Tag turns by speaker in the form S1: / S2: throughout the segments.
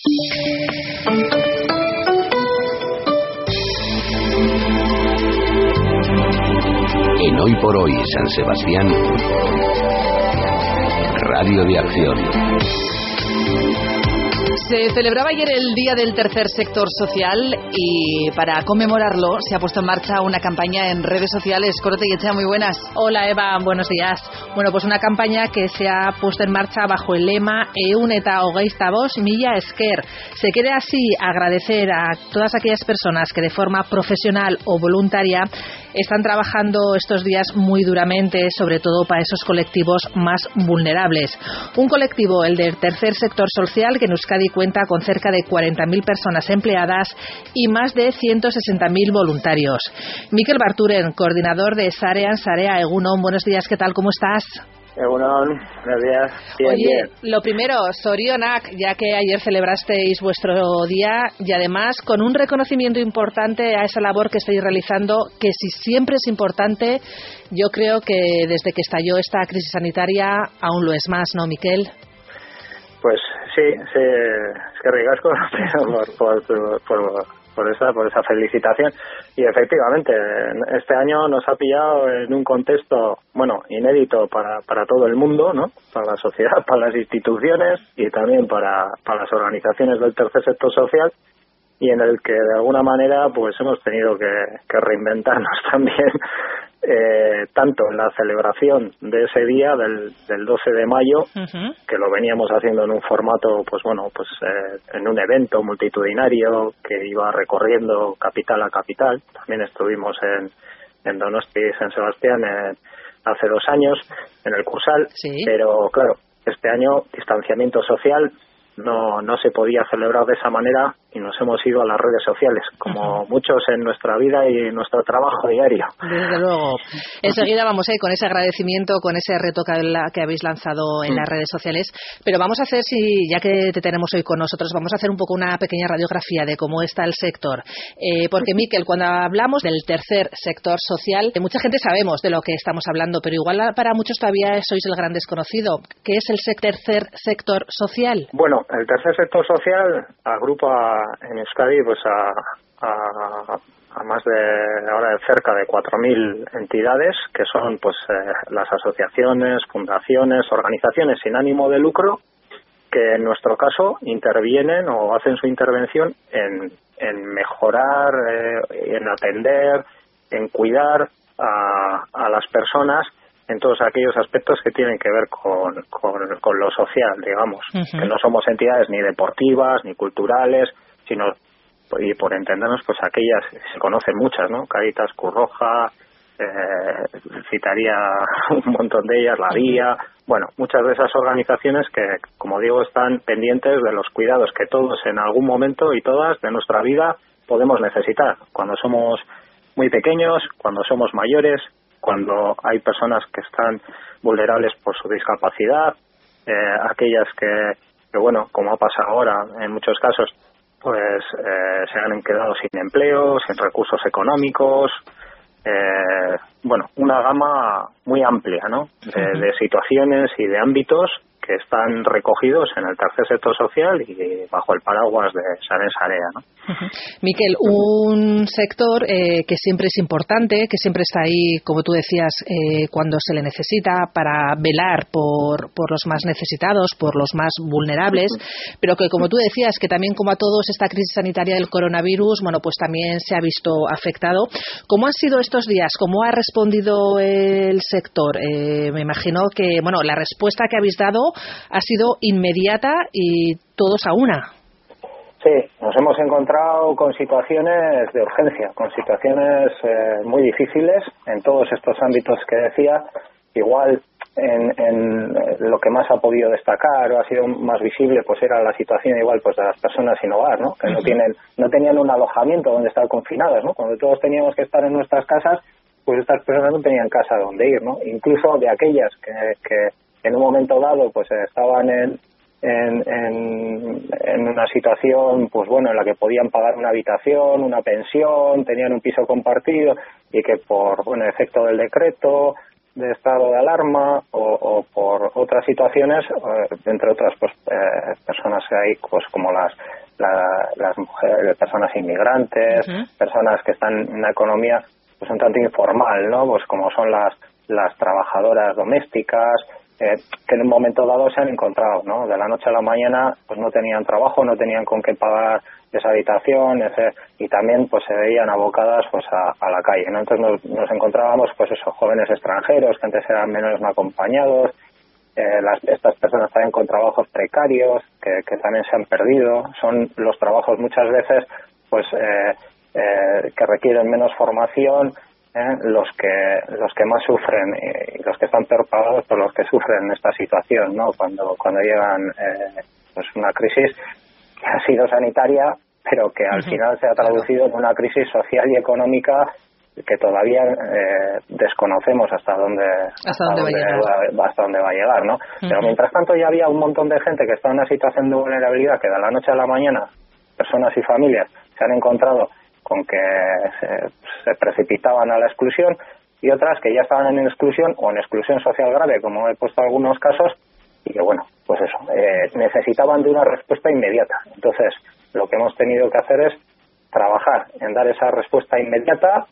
S1: En Hoy por Hoy San Sebastián, Radio de Acción.
S2: Se celebraba ayer el Día del Tercer Sector Social y para conmemorarlo se ha puesto en marcha una campaña en redes sociales. Corote y Echea, muy buenas.
S3: Hola Eva, buenos días. Bueno, pues una campaña que se ha puesto en marcha bajo el lema Eun eta hogeita vos milla esker. Se quiere así agradecer a todas aquellas personas que de forma profesional o voluntaria están trabajando estos días muy duramente, sobre todo para esos colectivos más vulnerables. Un colectivo, el del tercer sector social, que en Euskadi cuenta con cerca de 40.000 personas empleadas y más de 160.000 voluntarios. Miquel Barturen, coordinador de Sarean Sarea Egunon, buenos días, ¿qué tal? ¿Cómo estás?
S4: Egunon, gracias. Bien,
S3: Oye,
S4: bien.
S3: lo primero, Sorionak, ya que ayer celebrasteis vuestro día y además con un reconocimiento importante a esa labor que estáis realizando, que si siempre es importante, yo creo que desde que estalló esta crisis sanitaria aún lo es más, ¿no, Miquel?
S4: Pues sí, sí, es que ricasco por, por, por, por, esa, por esa felicitación. Y efectivamente, este año nos ha pillado en un contexto, bueno, inédito para, para todo el mundo, ¿no? Para la sociedad, para las instituciones y también para, para las organizaciones del tercer sector social y en el que de alguna manera pues hemos tenido que reinventarnos también eh, tanto en la celebración de ese día del, del 12 de mayo que lo veníamos haciendo en un formato pues bueno pues eh, en un evento multitudinario que iba recorriendo capital a capital. También estuvimos en en Donosti San Sebastián en- hace dos años en el Cursal.
S3: Sí.
S4: pero claro este año distanciamiento social no no se podía celebrar de esa manera y nos hemos ido a las redes sociales como muchos en nuestra vida y en nuestro trabajo diario
S3: Desde luego. Enseguida vamos a ir con ese agradecimiento, con ese reto que, que habéis lanzado en
S4: Mm.
S3: las redes sociales. Pero vamos a hacer, si ya que te tenemos hoy con nosotros, vamos a hacer un poco una pequeña radiografía de cómo está el sector. Eh, porque, Miquel, cuando hablamos del tercer sector social, eh, mucha gente sabemos de lo que estamos hablando, pero igual para muchos todavía sois el gran desconocido. ¿Qué es el tercer sector social?
S4: Bueno, el tercer sector social agrupa en Euskadi pues a, a, a más de ahora de cerca de 4.000 entidades que son pues eh, las asociaciones, fundaciones, organizaciones sin ánimo de lucro que en nuestro caso intervienen o hacen su intervención en, en mejorar, eh, en atender, en cuidar a, a las personas en todos aquellos aspectos que tienen que ver con, con, con lo social, digamos, que no somos entidades ni deportivas ni culturales, sino y por entendernos pues aquellas se conocen muchas, ¿no? Caritas, Curroja, eh, citaría un montón de ellas, la Vía, bueno, muchas de esas organizaciones que, como digo, están pendientes de los cuidados que todos en algún momento y todas de nuestra vida podemos necesitar, cuando somos muy pequeños, cuando somos mayores, cuando hay personas que están vulnerables por su discapacidad, eh, aquellas que, que, bueno, como ha pasado ahora en muchos casos, pues eh, se han quedado sin empleo, sin recursos económicos, eh, bueno, una gama muy amplia, ¿no? De, de situaciones y de ámbitos que están recogidos en el tercer sector social y bajo el paraguas de Saren Sarea, ¿no?
S3: Miquel, un sector eh, que siempre es importante, que siempre está ahí, como tú decías, eh, cuando se le necesita para velar por, por los más necesitados, por los más vulnerables, pero que, como tú decías, que también como a todos esta crisis sanitaria del coronavirus, bueno, pues también se ha visto afectado. ¿Cómo han sido estos días? ¿Cómo ha respondido el sector? Eh, me imagino que, bueno, la respuesta que habéis dado ha sido inmediata y todos a una.
S4: Sí, nos hemos encontrado con situaciones de urgencia, con situaciones eh, muy difíciles en todos estos ámbitos que decía. Igual en, en lo que más ha podido destacar o ha sido más visible, pues era la situación igual pues de las personas sin hogar, ¿no? Que no tienen, no tenían un alojamiento donde estar confinadas, ¿no? Cuando todos teníamos que estar en nuestras casas, pues estas personas no tenían casa donde ir, ¿no? Incluso de aquellas que, que en un momento dado pues estaban en, en, en, en, una situación, pues bueno, en la que podían pagar una habitación, una pensión, tenían un piso compartido y que por, bueno, efecto del decreto, de estado de alarma o, por otras situaciones, eh, entre otras pues eh, personas que hay pues como las las mujeres, personas inmigrantes, personas que están en una economía pues un tanto informal, ¿no? Pues como son las las trabajadoras domésticas, eh, que en un momento dado se han encontrado, ¿no? De la noche a la mañana, pues no tenían trabajo, no tenían con qué pagar esa habitación, ese, y también pues se veían abocadas pues a, la calle. Entonces nos, encontrábamos pues esos jóvenes extranjeros que antes eran menos no acompañados, eh, las, estas personas también con trabajos precarios que, que, también se han perdido, son los trabajos muchas veces pues eh, eh que requieren menos formación, ¿eh? los que los que más sufren y los que están peor pagados por los que sufren esta situación no cuando cuando llegan eh, pues una crisis que ha sido sanitaria pero que al final se ha traducido en una crisis social y económica que todavía eh, desconocemos hasta dónde
S2: hasta, dónde, va,
S4: hasta dónde va a llegar no pero mientras tanto ya había un montón de gente que está en una situación de vulnerabilidad que de la noche a la mañana personas y familias se han encontrado con que se, precipitaban a la exclusión y otras que ya estaban en exclusión o en exclusión social grave, como he puesto algunos casos, y que bueno, pues eso, eh, necesitaban de una respuesta inmediata. Entonces, lo que hemos tenido que hacer es trabajar en dar esa respuesta inmediata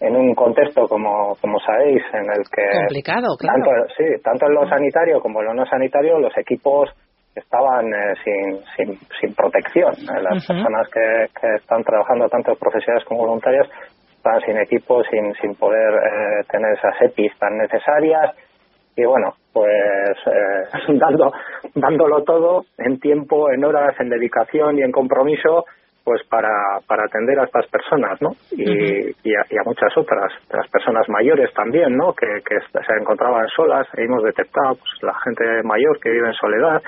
S4: en un contexto, como, como sabéis, en el que...
S2: Complicado, claro.
S4: Tanto, sí, tanto en lo sanitario como en lo no sanitario, los equipos estaban eh, sin, sin, sin, protección. Eh, las personas que, que, están trabajando, tanto profesionales como voluntarias, estaban sin equipo, sin, sin poder eh, tener esas EPIs tan necesarias. Y bueno, pues dando, dándolo todo en tiempo, en horas, en dedicación y en compromiso, pues para, para atender a estas personas, ¿no? Y, y, a, muchas otras, las personas mayores también, ¿no? Que, que se encontraban solas, hemos detectado pues, la gente mayor que vive en soledad,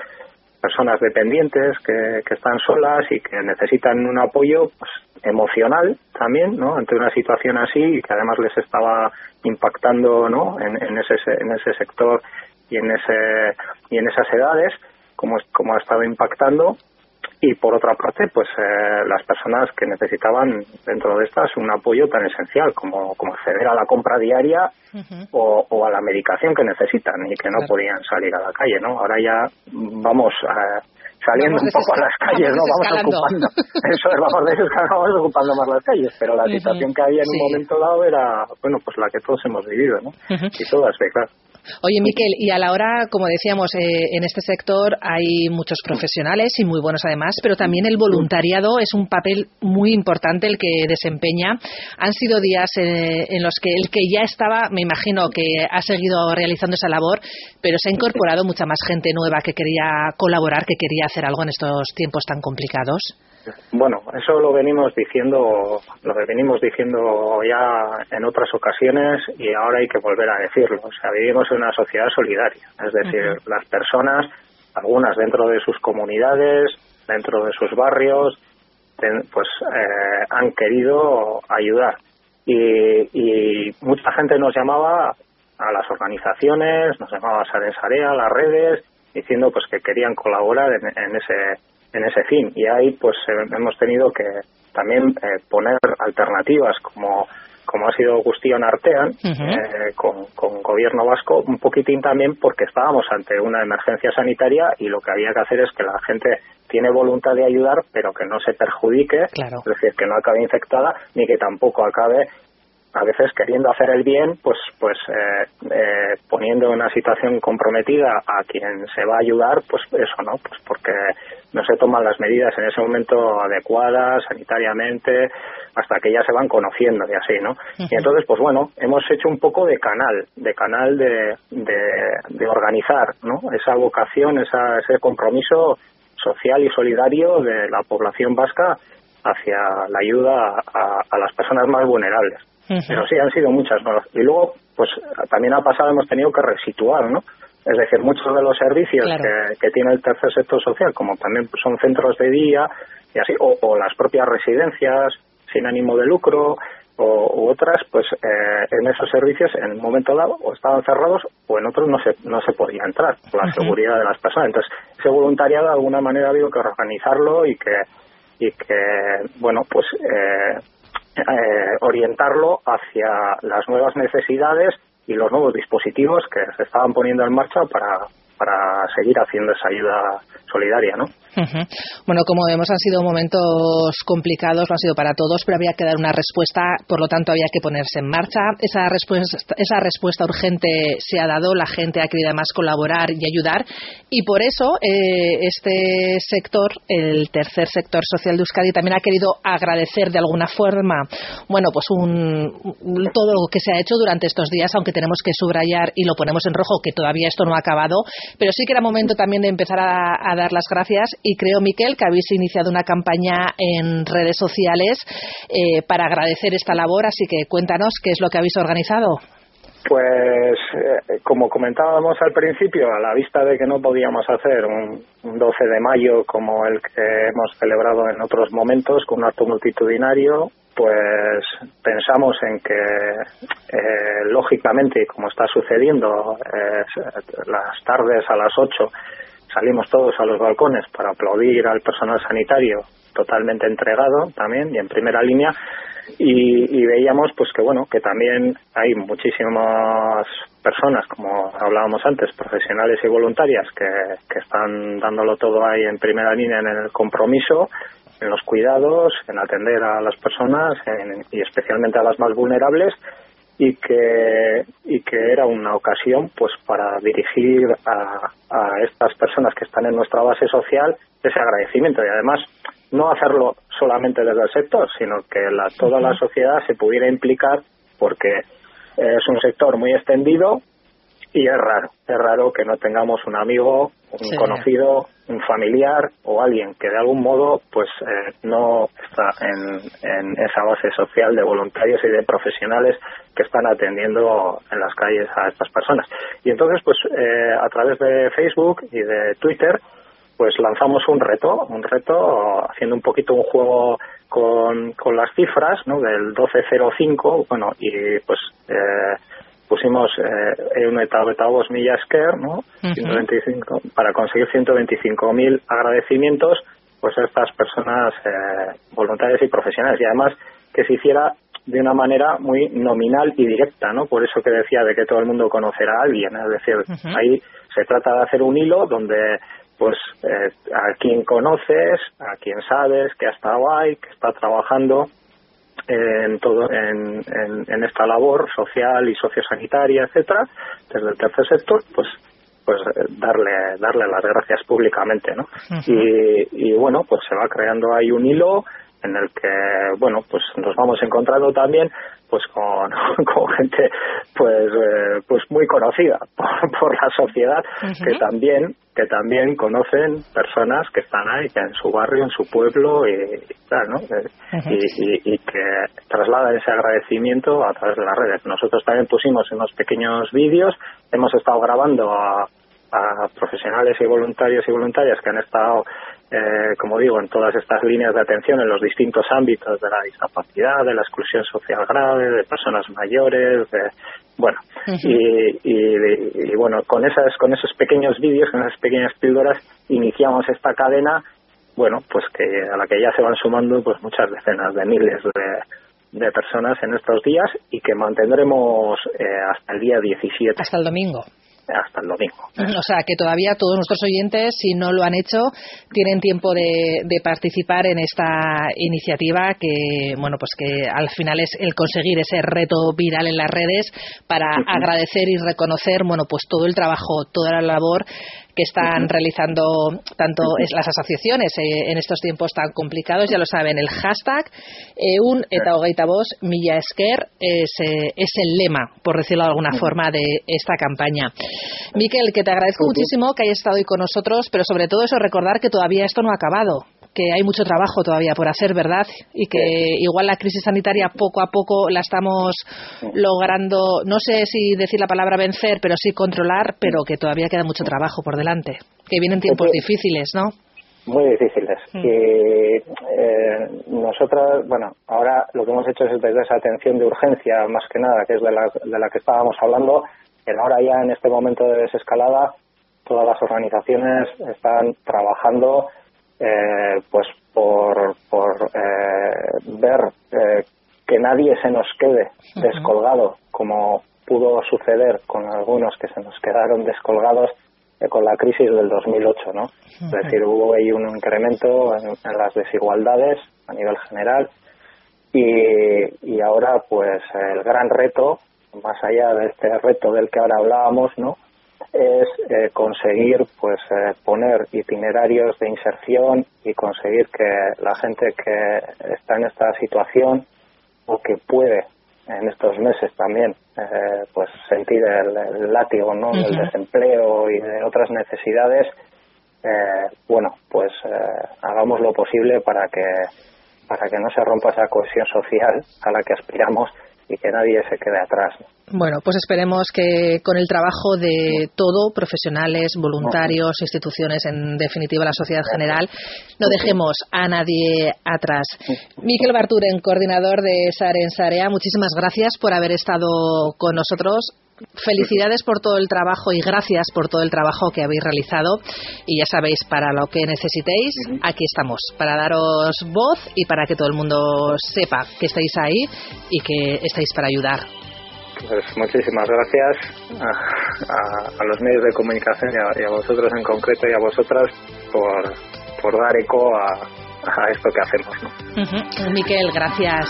S4: personas dependientes que, que están solas y que necesitan un apoyo pues, emocional también, ¿no? Ante una situación así y que además les estaba impactando, ¿no? En, en ese en ese sector y en ese y en esas edades, como como ha estado impactando y por otra parte pues eh, las personas que necesitaban dentro de estas un apoyo tan esencial como, como acceder a la compra diaria o, o, a la medicación que necesitan y que no podían salir a la calle no ahora ya vamos eh, saliendo un poco a las calles no vamos ocupando. Eso es vamos, de vamos ocupando más las calles pero la situación que había en un momento dado era bueno pues la que todos hemos vivido no y todas claro
S3: Oye, Miquel, y a la hora, como decíamos, eh, en este sector hay muchos profesionales y muy buenos además, pero también el voluntariado es un papel muy importante el que desempeña. Han sido días eh, en los que el que ya estaba, me imagino que ha seguido realizando esa labor, pero se ha incorporado mucha más gente nueva que quería colaborar, que quería hacer algo en estos tiempos tan complicados.
S4: Bueno, eso lo venimos diciendo, lo venimos diciendo ya en otras ocasiones y ahora hay que volver a decirlo. O sea, vivimos en una sociedad solidaria, es decir, las personas, algunas dentro de sus comunidades, dentro de sus barrios, pues eh, han querido ayudar. Y, mucha gente nos llamaba a las organizaciones, nos llamaba a Sarea, a las redes, diciendo pues que querían colaborar en ese en ese fin. Y ahí pues eh, hemos tenido que también eh, poner alternativas como como ha sido Agustín Artean, eh, con, con gobierno vasco, un poquitín también porque estábamos ante una emergencia sanitaria y lo que había que hacer es que la gente tiene voluntad de ayudar, pero que no se perjudique, es decir, que no acabe infectada, ni que tampoco acabe a veces queriendo hacer el bien, pues, pues eh, eh, poniendo en una situación comprometida a quien se va a ayudar, pues eso, ¿no? Pues porque no se toman las medidas en ese momento adecuadas, sanitariamente, hasta que ya se van conociendo y así, ¿no? Y entonces, pues bueno, hemos hecho un poco de canal, de canal de, de, organizar, ¿no? Esa vocación, esa, ese compromiso social y solidario de la población vasca hacia la ayuda a las personas más vulnerables. Pero sí, han sido muchas. Y luego, pues también ha pasado, hemos tenido que resituar, ¿no? Es decir, muchos de los servicios que, tiene el tercer sector social, como también son centros de día y así, o, las propias residencias sin ánimo de lucro, o otras, pues eh, en esos servicios en un momento dado o estaban cerrados o en otros no se, no se podía entrar por la seguridad de las personas. Entonces, ese voluntariado de alguna manera ha habido que organizarlo y que, y que bueno, pues eh, eh, orientarlo hacia las nuevas necesidades y los nuevos dispositivos que se estaban poniendo en marcha para, para seguir haciendo esa ayuda solidaria, ¿no?
S3: Bueno, como vemos, han sido momentos complicados, lo han sido para todos, pero había que dar una respuesta, por lo tanto había que ponerse en marcha. Esa respuesta, esa respuesta urgente se ha dado, la gente ha querido además colaborar y ayudar, y por eso eh, este sector, el tercer sector social de Euskadi, también ha querido agradecer de alguna forma, bueno, pues un, todo lo que se ha hecho durante estos días, aunque tenemos que subrayar y lo ponemos en rojo que todavía esto no ha acabado, pero sí que era momento también de empezar a, dar las gracias y creo, Miquel, que habéis iniciado una campaña en redes sociales eh, para agradecer esta labor, así que cuéntanos qué es lo que habéis organizado.
S4: Pues, eh, como comentábamos al principio, a la vista de que no podíamos hacer un, 12 de mayo como el que hemos celebrado en otros momentos, con un acto multitudinario, pues pensamos en que, eh, lógicamente, como está sucediendo, las tardes a las 8 salimos todos a los balcones para aplaudir al personal sanitario totalmente entregado también y en primera línea y, veíamos pues que bueno que también hay muchísimas personas como hablábamos antes profesionales y voluntarias que, que están dándolo todo ahí en primera línea en el compromiso en los cuidados en atender a las personas y especialmente a las más vulnerables y que, y que era una ocasión pues para dirigir a, a estas personas que están en nuestra base social ese agradecimiento. Y además no hacerlo solamente desde el sector, sino que la, toda la sociedad se pudiera implicar porque es un sector muy extendido y es raro, es raro que no tengamos un amigo, un conocido, un familiar o alguien que de algún modo pues eh, no está en, en, esa base social de voluntarios y de profesionales que están atendiendo en las calles a estas personas. Y entonces pues eh, a través de Facebook y de Twitter pues lanzamos un reto, un reto haciendo un poquito un juego con, con las cifras, ¿no? Del 1205, bueno, y pues eh, pusimos eh, un etavos millas care, ¿no? 125, para conseguir 125.000 agradecimientos pues a estas personas eh, voluntarias y profesionales y además que se hiciera de una manera muy nominal y directa, ¿no? Por eso que decía de que todo el mundo conocerá a alguien, es decir, ahí se trata de hacer un hilo donde pues eh, a quien conoces, a quien sabes que ha estado ahí, que está trabajando en todo en, en, esta labor social y sociosanitaria etcétera desde el tercer sector pues pues eh, darle darle las gracias públicamente no y, y bueno pues se va creando ahí un hilo en el que bueno pues nos vamos encontrando también pues con, con gente pues eh, pues muy conocida por, la sociedad que también que también conocen personas que están ahí que en su barrio en su pueblo y, tal no y, y, que trasladan ese agradecimiento a través de las redes. Nosotros también pusimos unos pequeños vídeos hemos estado grabando a a profesionales y voluntarios y voluntarias que han estado eh, como digo, en todas estas líneas de atención en los distintos ámbitos de la discapacidad, de la exclusión social grave, de personas mayores, de, bueno, y, y, bueno, con esas, con esos pequeños vídeos, con esas pequeñas píldoras, iniciamos esta cadena, bueno, pues que a la que ya se van sumando pues muchas decenas de miles de, de personas en estos días y que mantendremos eh, hasta el día 17.
S3: Hasta el domingo
S4: hasta el domingo.
S3: O sea, que todavía todos nuestros oyentes, si no lo han hecho, tienen tiempo de, participar en esta iniciativa que, bueno, pues que al final es el conseguir ese reto viral en las redes para agradecer y reconocer, bueno, pues todo el trabajo, toda la labor que están realizando tanto las asociaciones eh, en estos tiempos tan complicados, ya lo saben, el hashtag EUN eta hogeita milla esker es, eh, es el lema, por decirlo de alguna forma, de esta campaña. Miquel, que te agradezco muchísimo que hayas estado hoy con nosotros, pero sobre todo eso, recordar que todavía esto no ha acabado que hay mucho trabajo todavía por hacer, ¿verdad? Y que igual la crisis sanitaria poco a poco la estamos logrando, no sé si decir la palabra vencer, pero sí controlar, pero que todavía queda mucho trabajo por delante, que vienen tiempos difíciles, ¿no?
S4: Muy difíciles. Mm. Y eh, nosotras, bueno, ahora lo que hemos hecho es desde esa atención de urgencia, más que nada, que es de la, de la que estábamos hablando, que ahora ya en este momento de desescalada todas las organizaciones están trabajando eh, pues por, por eh, ver eh, que nadie se nos quede descolgado como pudo suceder con algunos que se nos quedaron descolgados con la crisis del 2008, ¿no? Es decir, hubo ahí un incremento en, las desigualdades a nivel general y, y ahora, pues, el gran reto, más allá de este reto del que ahora hablábamos, ¿no? Es eh, conseguir pues eh, poner itinerarios de inserción y conseguir que la gente que está en esta situación o que puede en estos meses también eh, pues sentir el, látigo ¿no? del desempleo y de otras necesidades eh, bueno pues eh, hagamos lo posible para que para que no se rompa esa cohesión social a la que aspiramos y que nadie se quede atrás.
S3: Bueno, pues esperemos que con el trabajo de todo, profesionales, voluntarios, instituciones, en definitiva la sociedad general, no dejemos a nadie atrás. Miquel Barturen, coordinador de Saren Sarea, muchísimas gracias por haber estado con nosotros felicidades por todo el trabajo y gracias por todo el trabajo que habéis realizado. Y ya sabéis, para lo que necesitéis, aquí estamos, para daros voz y para que todo el mundo sepa que estáis ahí y que estáis para ayudar.
S4: Pues muchísimas gracias a, los medios de comunicación y a, vosotros en concreto y a vosotras por, por dar eco a, esto que hacemos.
S3: Miquel, gracias.